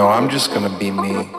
No, I'm just gonna be me.